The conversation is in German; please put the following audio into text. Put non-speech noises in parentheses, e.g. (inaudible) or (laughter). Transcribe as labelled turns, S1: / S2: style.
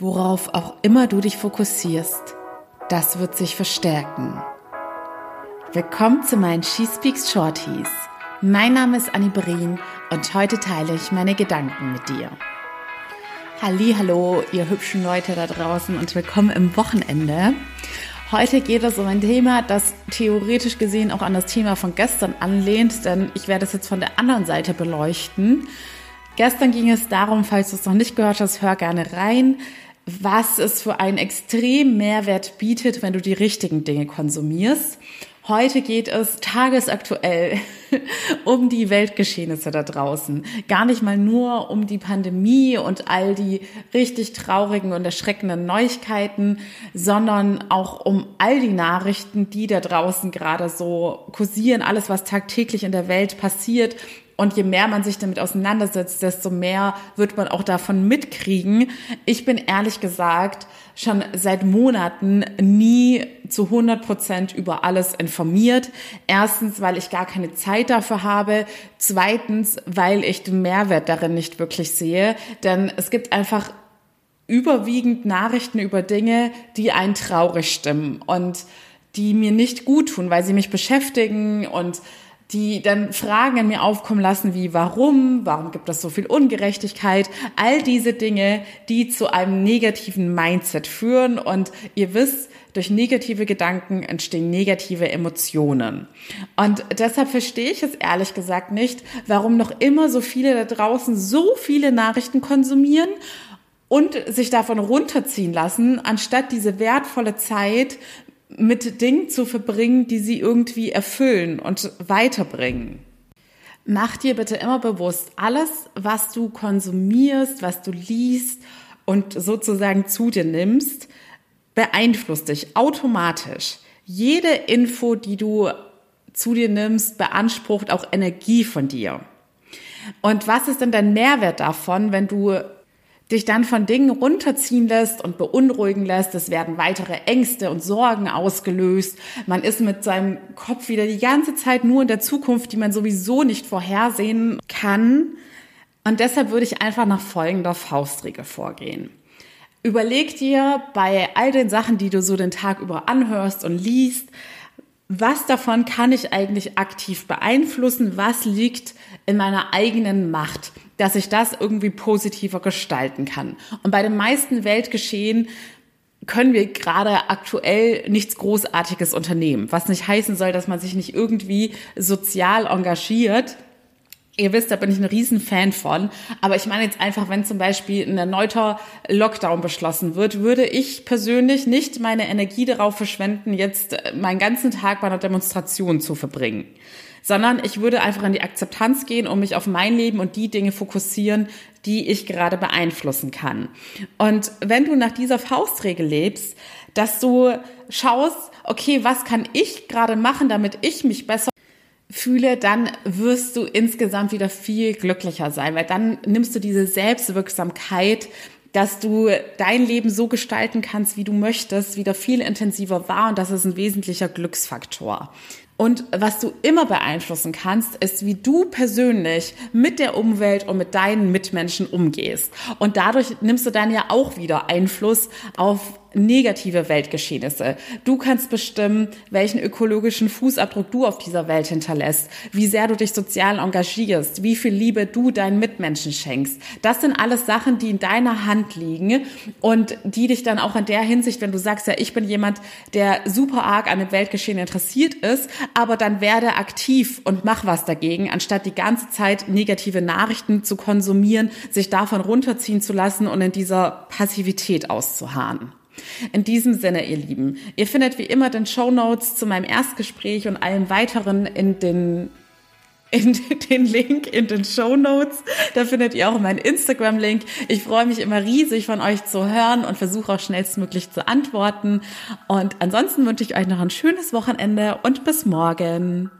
S1: Worauf auch immer du dich fokussierst, das wird sich verstärken. Willkommen zu meinen She Speaks Shorties. Mein Name ist Annie Berin und heute teile ich meine Gedanken mit dir. Halli, hallo, ihr hübschen Leute da draußen und willkommen im Wochenende. Heute geht es um ein Thema, das theoretisch gesehen auch an das Thema von gestern anlehnt, denn ich werde es jetzt von der anderen Seite beleuchten. Gestern ging es darum, falls du es noch nicht gehört hast, hör gerne rein was es für einen extremen Mehrwert bietet, wenn du die richtigen Dinge konsumierst. Heute geht es tagesaktuell (laughs) um die Weltgeschehnisse da draußen. Gar nicht mal nur um die Pandemie und all die richtig traurigen und erschreckenden Neuigkeiten, sondern auch um all die Nachrichten, die da draußen gerade so kursieren, alles, was tagtäglich in der Welt passiert, und je mehr man sich damit auseinandersetzt, desto mehr wird man auch davon mitkriegen. Ich bin ehrlich gesagt schon seit Monaten nie zu 100 Prozent über alles informiert. Erstens, weil ich gar keine Zeit dafür habe. Zweitens, weil ich den Mehrwert darin nicht wirklich sehe. Denn es gibt einfach überwiegend Nachrichten über Dinge, die einen traurig stimmen und die mir nicht gut tun, weil sie mich beschäftigen und die dann Fragen in mir aufkommen lassen wie warum, warum gibt es so viel Ungerechtigkeit, all diese Dinge, die zu einem negativen Mindset führen und ihr wisst, durch negative Gedanken entstehen negative Emotionen. Und deshalb verstehe ich es ehrlich gesagt nicht, warum noch immer so viele da draußen so viele Nachrichten konsumieren und sich davon runterziehen lassen, anstatt diese wertvolle Zeit mit Dingen zu verbringen, die sie irgendwie erfüllen und weiterbringen. Mach dir bitte immer bewusst, alles, was du konsumierst, was du liest und sozusagen zu dir nimmst, beeinflusst dich automatisch. Jede Info, die du zu dir nimmst, beansprucht auch Energie von dir. Und was ist denn dein Mehrwert davon, wenn du dich dann von Dingen runterziehen lässt und beunruhigen lässt. Es werden weitere Ängste und Sorgen ausgelöst. Man ist mit seinem Kopf wieder die ganze Zeit nur in der Zukunft, die man sowieso nicht vorhersehen kann. Und deshalb würde ich einfach nach folgender Faustregel vorgehen. Überleg dir bei all den Sachen, die du so den Tag über anhörst und liest, was davon kann ich eigentlich aktiv beeinflussen? Was liegt in meiner eigenen Macht? Dass ich das irgendwie positiver gestalten kann. Und bei den meisten Weltgeschehen können wir gerade aktuell nichts Großartiges unternehmen, was nicht heißen soll, dass man sich nicht irgendwie sozial engagiert. Ihr wisst, da bin ich ein Riesenfan von. Aber ich meine jetzt einfach, wenn zum Beispiel ein erneuter Lockdown beschlossen wird, würde ich persönlich nicht meine Energie darauf verschwenden, jetzt meinen ganzen Tag bei einer Demonstration zu verbringen sondern ich würde einfach in die Akzeptanz gehen und mich auf mein Leben und die Dinge fokussieren, die ich gerade beeinflussen kann. Und wenn du nach dieser Faustregel lebst, dass du schaust, okay, was kann ich gerade machen, damit ich mich besser fühle, dann wirst du insgesamt wieder viel glücklicher sein, weil dann nimmst du diese Selbstwirksamkeit, dass du dein Leben so gestalten kannst, wie du möchtest, wieder viel intensiver wahr und das ist ein wesentlicher Glücksfaktor. Und was du immer beeinflussen kannst, ist, wie du persönlich mit der Umwelt und mit deinen Mitmenschen umgehst. Und dadurch nimmst du dann ja auch wieder Einfluss auf negative Weltgeschehnisse. Du kannst bestimmen, welchen ökologischen Fußabdruck du auf dieser Welt hinterlässt, wie sehr du dich sozial engagierst, wie viel Liebe du deinen Mitmenschen schenkst. Das sind alles Sachen, die in deiner Hand liegen und die dich dann auch in der Hinsicht, wenn du sagst, ja, ich bin jemand, der super arg an dem Weltgeschehen interessiert ist, aber dann werde aktiv und mach was dagegen, anstatt die ganze Zeit negative Nachrichten zu konsumieren, sich davon runterziehen zu lassen und in dieser Passivität auszuharren. In diesem Sinne, ihr Lieben, ihr findet wie immer den Show Notes zu meinem Erstgespräch und allem weiteren in den in (laughs) den Link in den Show Notes. Da findet ihr auch meinen Instagram-Link. Ich freue mich immer riesig von euch zu hören und versuche auch schnellstmöglich zu antworten. Und ansonsten wünsche ich euch noch ein schönes Wochenende und bis morgen.